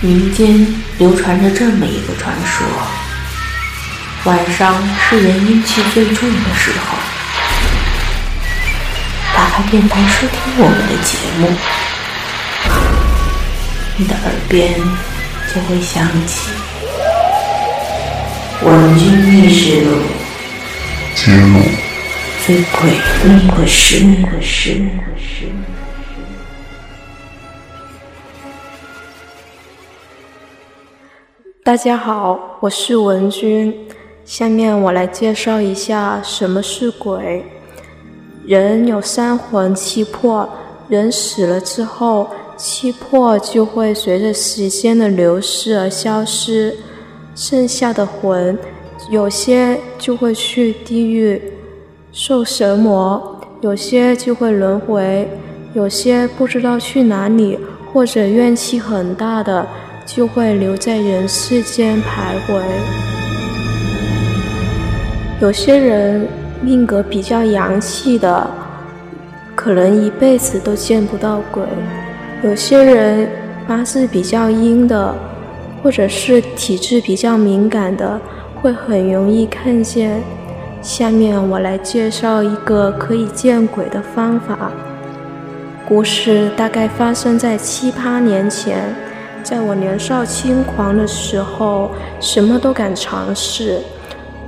民间流传着这么一个传说：晚上是人阴气最重的时候，打开电台收听我们的节目，你的耳边就会响起《文君秘事录》揭露最诡异的事。大家好，我是文君。下面我来介绍一下什么是鬼。人有三魂七魄，人死了之后，七魄就会随着时间的流逝而消失，剩下的魂，有些就会去地狱受折磨，有些就会轮回，有些不知道去哪里，或者怨气很大的。就会留在人世间徘徊。有些人命格比较阳气的，可能一辈子都见不到鬼；有些人八字比较阴的，或者是体质比较敏感的，会很容易看见。下面我来介绍一个可以见鬼的方法。故事大概发生在七八年前。在我年少轻狂的时候，什么都敢尝试。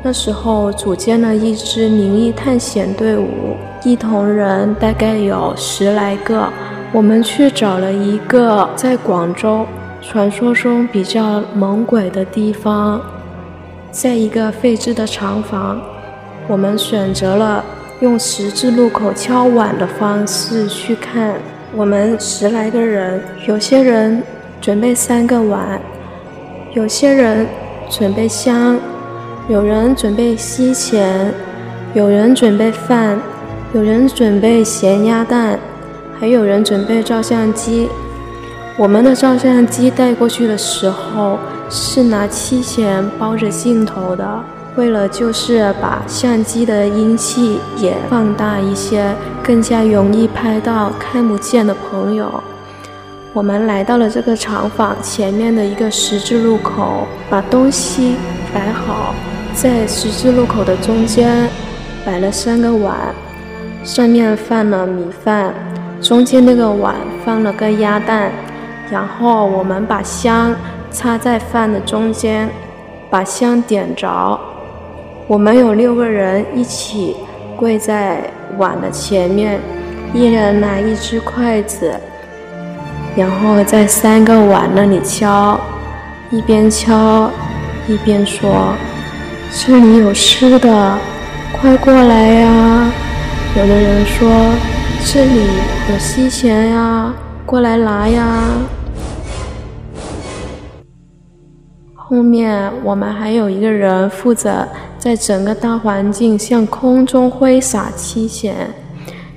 那时候组建了一支灵异探险队伍，一同人大概有十来个。我们去找了一个在广州传说中比较猛鬼的地方，在一个废置的厂房，我们选择了用十字路口敲碗的方式去看。我们十来个人，有些人。准备三个碗，有些人准备香，有人准备锡钱，有人准备饭，有人准备咸鸭蛋，还有人准备照相机。我们的照相机带过去的时候是拿七钱包着镜头的，为了就是把相机的阴气也放大一些，更加容易拍到看不见的朋友。我们来到了这个厂房前面的一个十字路口，把东西摆好，在十字路口的中间摆了三个碗，上面放了米饭，中间那个碗放了个鸭蛋，然后我们把香插在饭的中间，把香点着，我们有六个人一起跪在碗的前面，一人拿一只筷子。然后在三个碗那里敲，一边敲一边说：“这里有吃的，快过来呀！”有的人说：“这里有西钱呀，过来拿呀！”后面我们还有一个人负责在整个大环境向空中挥洒七钱，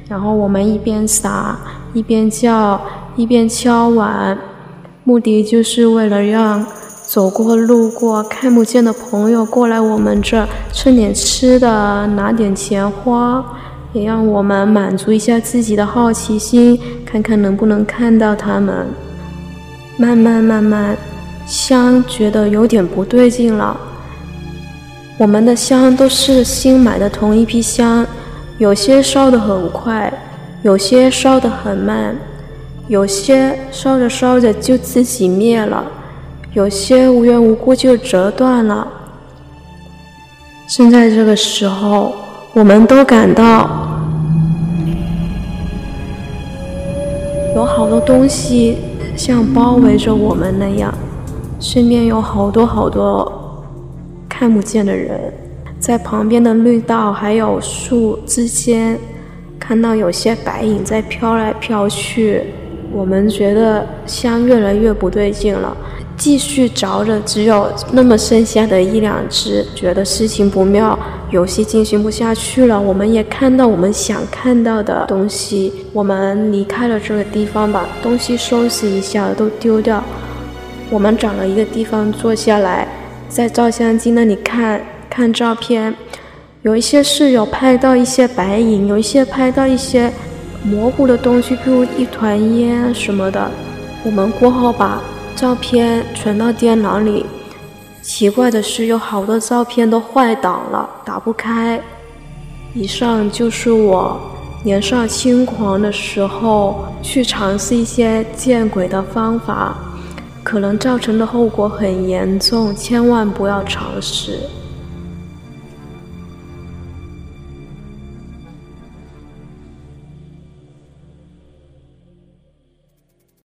然后我们一边撒一边叫。一边敲碗，目的就是为了让走过路过看不见的朋友过来我们这蹭点吃的，拿点钱花，也让我们满足一下自己的好奇心，看看能不能看到他们。慢慢慢慢，香觉得有点不对劲了。我们的香都是新买的同一批香，有些烧得很快，有些烧得很慢。有些烧着烧着就自己灭了，有些无缘无故就折断了。正在这个时候，我们都感到有好多东西像包围着我们那样，身边有好多好多看不见的人，在旁边的绿道还有树之间，看到有些白影在飘来飘去。我们觉得香越来越不对劲了，继续着着，只有那么剩下的一两只，觉得事情不妙，游戏进行不下去了。我们也看到我们想看到的东西，我们离开了这个地方，把东西收拾一下，都丢掉。我们找了一个地方坐下来，在照相机那里看看照片，有一些是有拍到一些白影，有一些拍到一些。模糊的东西，比如一团烟什么的，我们过后把照片存到电脑里，奇怪的是有好多照片都坏档了，打不开。以上就是我年少轻狂的时候去尝试一些见鬼的方法，可能造成的后果很严重，千万不要尝试。